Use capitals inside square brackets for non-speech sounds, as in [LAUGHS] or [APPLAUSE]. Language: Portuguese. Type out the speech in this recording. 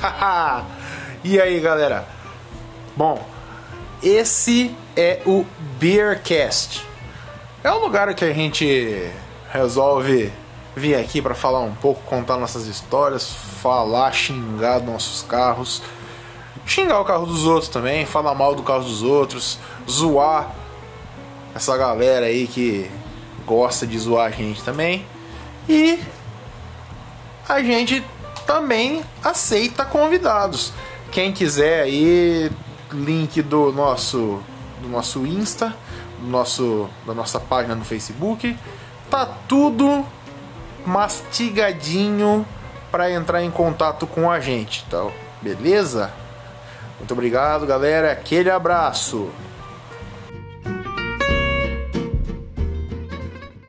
[LAUGHS] e aí, galera? Bom, esse é o Beercast. É o lugar que a gente resolve vir aqui para falar um pouco, contar nossas histórias, falar, xingar nossos carros, xingar o carro dos outros também, falar mal do carro dos outros, zoar essa galera aí que gosta de zoar a gente também. E a gente também aceita convidados. Quem quiser aí, link do nosso do nosso Insta, do nosso da nossa página no Facebook, tá tudo mastigadinho para entrar em contato com a gente, tá? Beleza? Muito obrigado, galera. Aquele abraço.